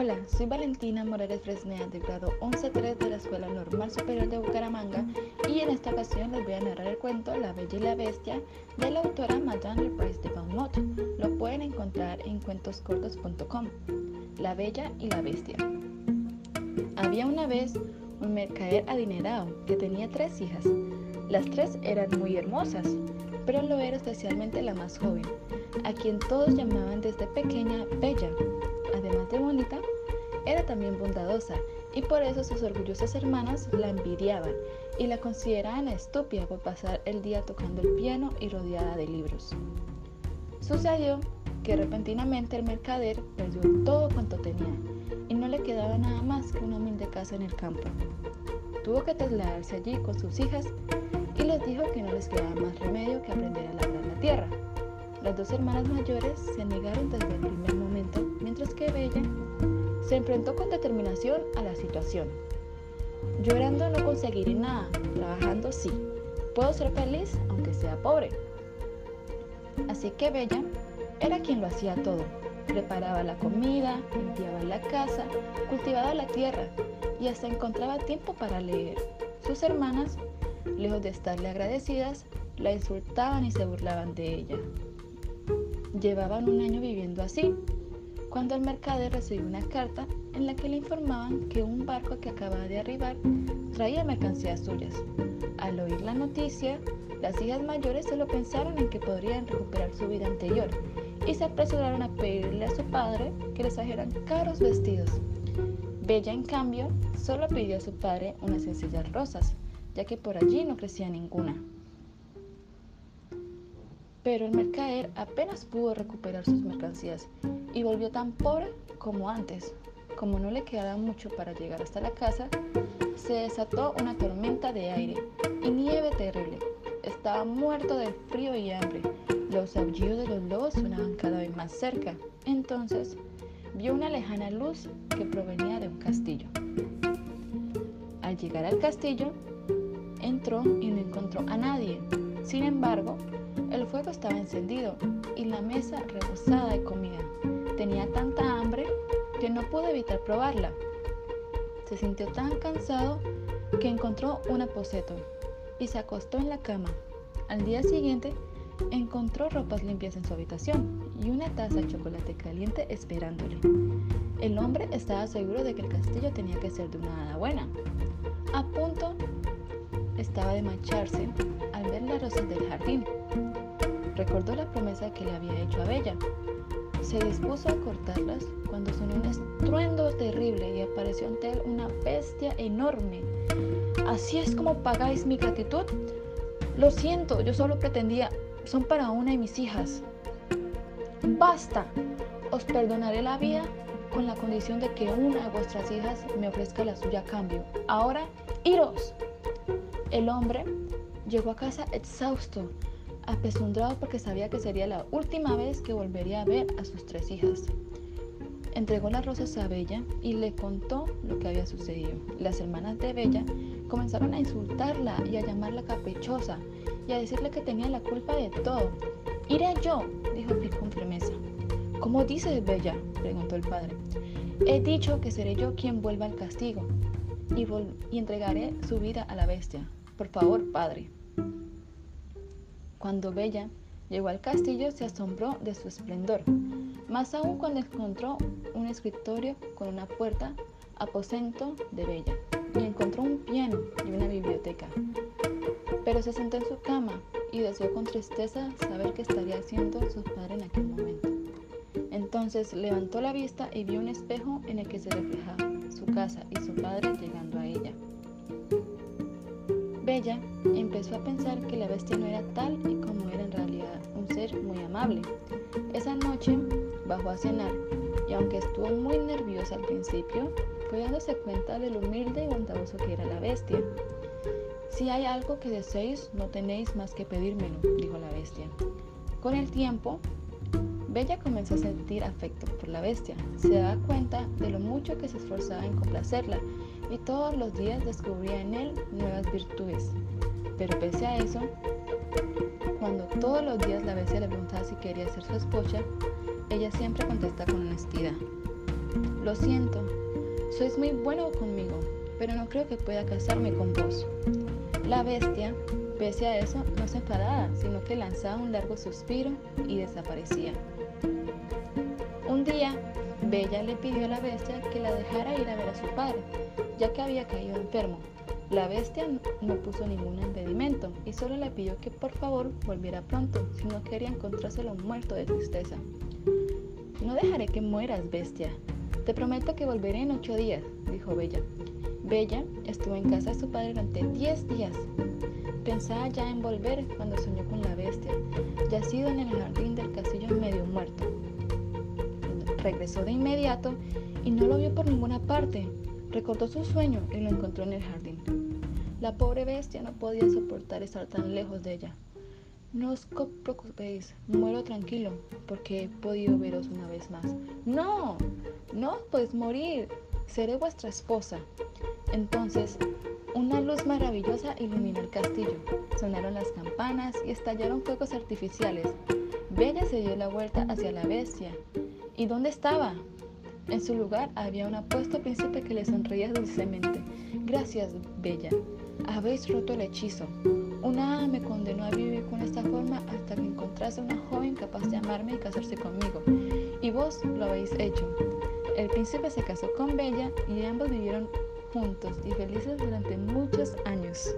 Hola, soy Valentina Morales Fresnea del grado 11-3 de la Escuela Normal Superior de Bucaramanga y en esta ocasión les voy a narrar el cuento La Bella y la Bestia de la autora Madame Price de Beaumont. Lo pueden encontrar en cuentoscortos.com. La Bella y la Bestia. Había una vez un mercader adinerado que tenía tres hijas. Las tres eran muy hermosas, pero lo era especialmente la más joven, a quien todos llamaban desde pequeña Bella también bondadosa y por eso sus orgullosas hermanas la envidiaban y la consideraban estúpida por pasar el día tocando el piano y rodeada de libros. Sucedió que repentinamente el mercader perdió todo cuanto tenía y no le quedaba nada más que una humilde casa en el campo. Tuvo que trasladarse allí con sus hijas y les dijo que no les quedaba más remedio que aprender a labrar la tierra. Las dos hermanas mayores se negaron desde el primer momento mientras que Bella se enfrentó con determinación a la situación. Llorando no conseguiré nada, trabajando sí. Puedo ser feliz aunque sea pobre. Así que Bella era quien lo hacía todo. Preparaba la comida, limpiaba la casa, cultivaba la tierra y hasta encontraba tiempo para leer. Sus hermanas, lejos de estarle agradecidas, la insultaban y se burlaban de ella. Llevaban un año viviendo así, cuando el mercader recibió una carta en la que le informaban que un barco que acababa de arribar traía mercancías suyas. Al oír la noticia, las hijas mayores solo pensaron en que podrían recuperar su vida anterior y se apresuraron a pedirle a su padre que les trajeran caros vestidos. Bella, en cambio, solo pidió a su padre unas sencillas rosas, ya que por allí no crecía ninguna. Pero el mercader apenas pudo recuperar sus mercancías y volvió tan pobre como antes. Como no le quedaba mucho para llegar hasta la casa, se desató una tormenta de aire y nieve terrible. Estaba muerto de frío y hambre. Los aullidos de los lobos sonaban cada vez más cerca. Entonces vio una lejana luz que provenía de un castillo. Al llegar al castillo, entró y no encontró a nadie. Sin embargo, el fuego estaba encendido y la mesa rebosada de comida. Tenía tanta hambre que no pudo evitar probarla. Se sintió tan cansado que encontró un aposeto y se acostó en la cama. Al día siguiente encontró ropas limpias en su habitación y una taza de chocolate caliente esperándole. El hombre estaba seguro de que el castillo tenía que ser de una hada buena. A punto estaba de marcharse al ver las rosas del jardín. Recordó la promesa que le había hecho a Bella se dispuso a cortarlas cuando sonó un estruendo terrible y apareció ante él una bestia enorme. ¿Así es como pagáis mi gratitud? Lo siento, yo solo pretendía, son para una de mis hijas. Basta, os perdonaré la vida con la condición de que una de vuestras hijas me ofrezca la suya a cambio. Ahora, iros. El hombre llegó a casa exhausto, apesundrado porque sabía que sería la última vez que volvería a ver a sus tres hijas. Entregó las rosas a Bella y le contó lo que había sucedido. Las hermanas de Bella comenzaron a insultarla y a llamarla caprichosa y a decirle que tenía la culpa de todo. Iré yo, dijo con firmeza. ¿Cómo dices, Bella? preguntó el padre. He dicho que seré yo quien vuelva al castigo y entregaré su vida a la bestia. Por favor, padre. Cuando Bella llegó al castillo se asombró de su esplendor, más aún cuando encontró un escritorio con una puerta, aposento de Bella, y encontró un piano y una biblioteca. Pero se sentó en su cama y deseó con tristeza saber qué estaría haciendo su padre en aquel momento. Entonces levantó la vista y vio un espejo en el que se reflejaba su casa y su padre llegando a ella. Bella empezó a pensar que la bestia no era tal y como era en realidad, un ser muy amable. Esa noche bajó a cenar y aunque estuvo muy nerviosa al principio, fue dándose cuenta de lo humilde y bondadoso que era la bestia. Si hay algo que deseéis, no tenéis más que pedírmelo, dijo la bestia. Con el tiempo, Bella comenzó a sentir afecto por la bestia. Se daba cuenta de lo mucho que se esforzaba en complacerla y todos los días descubría en él nuevas virtudes. Pero pese a eso, cuando todos los días la bestia le preguntaba si quería ser su esposa, ella siempre contesta con honestidad. Lo siento, sois muy bueno conmigo, pero no creo que pueda casarme con vos. La bestia, pese a eso, no se enfadaba, sino que lanzaba un largo suspiro y desaparecía. Un día, Bella le pidió a la bestia que la dejara ir a ver a su padre, ya que había caído enfermo. La bestia no puso ningún impedimento y solo le pidió que por favor volviera pronto, si no quería encontrárselo muerto de tristeza. No dejaré que mueras, bestia. Te prometo que volveré en ocho días, dijo Bella. Bella estuvo en casa de su padre durante diez días. Pensaba ya en volver cuando soñó con la bestia, yacido en el jardín del castillo medio muerto. Regresó de inmediato y no lo vio por ninguna parte. Recordó su sueño y lo encontró en el jardín. La pobre bestia no podía soportar estar tan lejos de ella. No os preocupéis, muero tranquilo, porque he podido veros una vez más. No, no podéis morir, seré vuestra esposa. Entonces, una luz maravillosa iluminó el castillo. Sonaron las campanas y estallaron fuegos artificiales. Bella se dio la vuelta hacia la bestia. ¿Y dónde estaba? En su lugar había un apuesto príncipe que le sonreía dulcemente. Gracias, Bella. Habéis roto el hechizo. Una hada me condenó a vivir con esta forma hasta que encontrase una joven capaz de amarme y casarse conmigo. Y vos lo habéis hecho. El príncipe se casó con Bella y ambos vivieron juntos y felices durante muchos años.